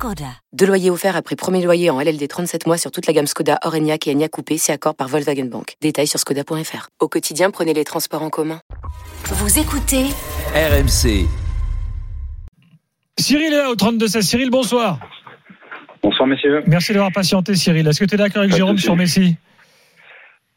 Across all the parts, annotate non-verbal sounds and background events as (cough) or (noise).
Skoda. Deux loyers offerts après premier loyer en LLD 37 mois sur toute la gamme Skoda, Orenia et Enya Coupé, c'est accord par Volkswagen Bank. Détails sur skoda.fr. Au quotidien, prenez les transports en commun. Vous écoutez RMC. Cyril est là au 32 16. Cyril, bonsoir. Bonsoir messieurs. Merci d'avoir patienté Cyril. Est-ce que tu es d'accord avec Pas Jérôme sur Messi?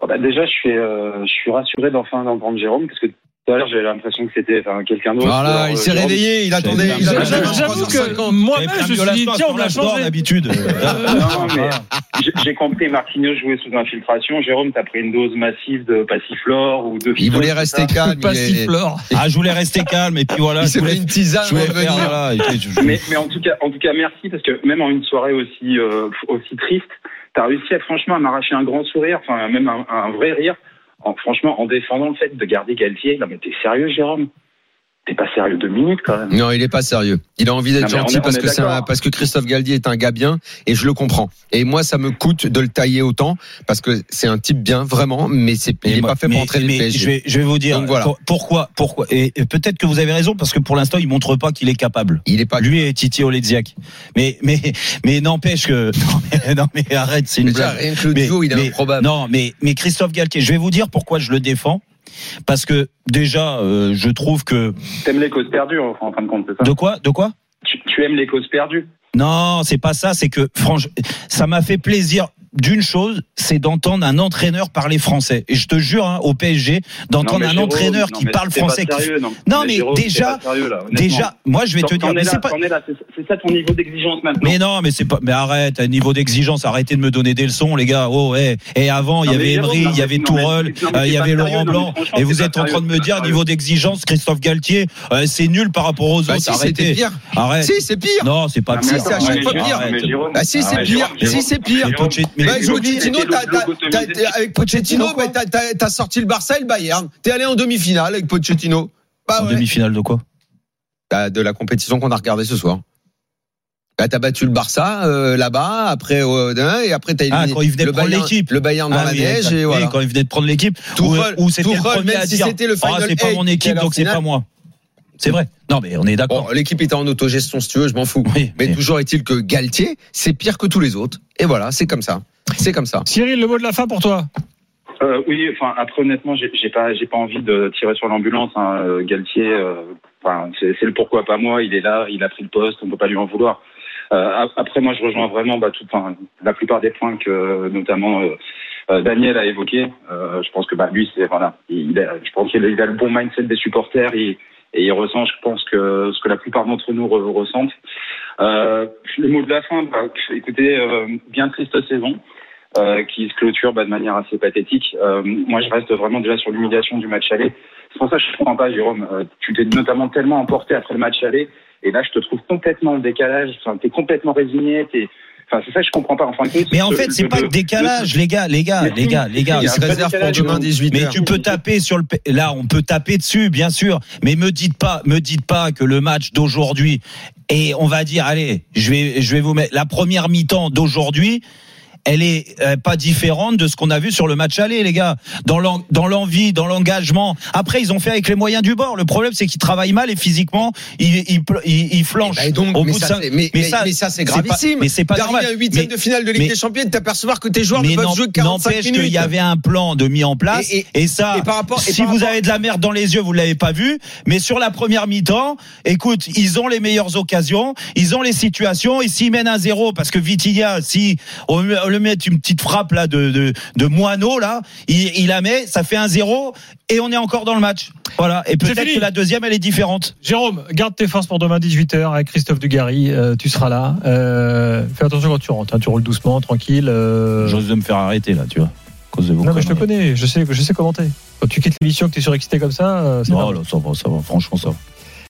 Oh, bah, déjà, je suis, euh, je suis rassuré d'enfin d'entendre Jérôme parce que tout à l'heure j'avais l'impression que c'était enfin, quelqu'un d'autre. Voilà, il euh, s'est réveillé, il attendait. J'avoue- il attendait J'avoue pendant que 350 ans. moi-même, je me suis dit, tiens, on va changer. d'habitude. (laughs) Non, mais j'ai- compris Marquinhos jouait sous infiltration. Jérôme, t'as pris une dose massive de passiflore ou de. Il voulait rester ça (laughs) calme. Pas il est- siffleur. Ah, je voulais rester calme et puis voilà. Il je voulais, une tisane je voulais avant de faire, venir. voilà, et puis je- Mais, mais en tout cas, en tout cas, merci parce que même en une soirée aussi euh, aussi triste, t'as réussi à franchement à m'arracher un grand sourire, enfin même un, un vrai rire. En, franchement, en défendant le fait de garder Galtier. Non mais t'es sérieux, Jérôme? T'es pas sérieux deux minutes quand même. Non, il est pas sérieux. Il a envie d'être Non, mais on gentil est- on parce que c'est un- d'accord. parce que Christophe Galdier est un gars bien et je le comprends. Et moi, ça me coûte de le tailler autant parce que c'est un type bien vraiment, mais c'est il est moi- pas fait pour mais le PSG. Je vais, je vais vous dire Donc voilà. pour- pourquoi, pourquoi. Et, et peut-être que vous avez raison parce que pour l'instant, il montre pas qu'il est capable. Il est pas. Lui et Titi Oledziak. Mais, mais, mais n'empêche que, (laughs) non mais, non, mais arrête, c'est une Déjà, blague. rien que le Mais- duo, il est mais- improbable. Non, mais, mais Christophe Galtier, je vais vous dire pourquoi je le défends. Parce que déjà, euh, je trouve que T'aimes les causes perdues en, fin de compte, c'est ça? De quoi, de quoi? Tu, tu aimes les causes perdues? Non, c'est pas ça. C'est que franchement, ça m'a fait plaisir. D'une chose, c'est d'entendre un entraîneur parler français. Et je te jure, hein, au PSG, d'entendre un entraîneur non, qui mais parle français. sérieux, non. Non, mais déjà- pas sérieux, là, honnêtement. Déjà, moi, je vais te dire, mais c'est pas. ça ton niveau d'exigence maintenant. Mais non, mais c'est pas. Mais arrête, à niveau d'exigence, arrêtez de me donner des leçons, les gars. Oh, ouais. Et avant, il y avait Emery, il y avait Tourelle, euh, il y avait Laurent Blanc. Et vous êtes en train de me dire, niveau d'exigence, Christophe Galtier, euh, c'est nul par rapport aux Bah autres. si, c'était Arrêtez. pire. Arrête. Si, c'est pire. Non, c'est pas pire. Si, c'est pire. si, c'est arrête, pire. Bah, Pochettino, t'as- t'as- t'as- avec Pochettino, bah, t'as- sorti le Barça et le Bayern. T'es allé en demi-finale avec Pochettino. Bah En ouais. demi-finale de quoi Bah, de la compétition qu'on a regardée ce soir. Bah, t'as battu le Barça euh, là-bas, après euh, et après t'as Ah, éliminé quand il venait de le prendre Bayern, l'équipe. le Bayern dans Ah la oui, neige et voilà. quand il venait de prendre l'équipe, où, où c'était le premier même à si dire c'était le Ah, Final c'est pas mon qui équipe, donc c'est pas moi. C'est vrai. Non, mais on est d'accord. Bon, l'équipe était en autogestion si tu veux, je m'en fous. Oui, Mais mais- toujours est-il que Galtier, c'est pire que tous les autres. Et voilà, c'est comme ça. C'est comme ça. Cyril, le mot de la fin pour toi Euh, oui, enfin après honnêtement, j'ai pas, j'ai pas envie de tirer sur l'ambulance. Hein. Euh, Galtier, euh, enfin c'est le pourquoi pas moi. Il est là, il a pris le poste, on peut pas lui en vouloir. Euh, ap- après moi, je rejoins vraiment bah, tout, enfin, la plupart des points que notamment euh, Daniel a évoqués. Euh, je pense que bah lui, c'est voilà, il a, je pense qu'il a, le bon mindset des supporters et il ressent, je pense que ce que la plupart d'entre nous re- ressentent. Euh, le mot de la fin, bah, écoutez, euh, bien triste saison euh, qui se clôture bah, de manière assez pathétique. Euh, moi, je reste vraiment déjà sur l'humiliation du match aller. C'est pour ça que je ne comprends pas, Jérôme. Euh, tu t'es notamment tellement emporté après le match aller, et là, je te trouve complètement en décalage. Enfin, t'es complètement résigné. Enfin, c'est ça que je comprends pas. Enfin, Mais en fait, c'est pas le décalage, les gars, les gars, les gars, les gars. il y Il a se un réserve pour demain Jérôme. 18 Mais tu peux taper sur le là on peut taper dessus bien sûr mais me dites pas me dites pas que le match d'aujourd'hui et on va dire allez je vais je vais vous mettre la première mi-temps d'aujourd'hui elle est euh, pas différente de ce qu'on a vu sur le match aller les gars. Dans l'en- dans l'envie dans l'engagement. Après ils ont fait avec les moyens du bord. Le problème c'est qu'ils travaillent mal et physiquement ils ils, ils, ils flanchent. Bah, et donc, au mais, bout de ça, c'est- mais, mais, mais ça, c'est pas- gravissime. mais c'est pas normal. à huitième Mais- de finale de Ligue mais- des Champions de t'apercevoir que tes joueurs ne mais peuvent jouer 45 n'empêche minutes. qu'il y avait un plan de mis en place. Et- ça par rapport- si par vous rapport- avez de la merde dans les yeux vous l'avez pas vu. Mais sur la première mi-temps écoute ils ont les meilleures occasions ils ont les situations. Et s'ils mènent un zéro parce que Vitinha si on lui on lui met une petite frappe là de de, de moineau là il, il la met ça fait un zéro et on est encore dans le match voilà et peut-être que la deuxième elle est différente Jérôme, garde tes forces pour demain 18h avec Christophe Dugarry. euh, tu seras là. Euh, fais attention quand tu rentres. hein, tu roules doucement, tranquille. euh. j'ose de me faire arrêter là tu vois à cause de vos Non, mais je te connais. Je sais, je sais comment t'es. Quand tu quittes l'émission, que tu es surexcité comme ça, euh, c'est non là, ça va ça va franchement ça va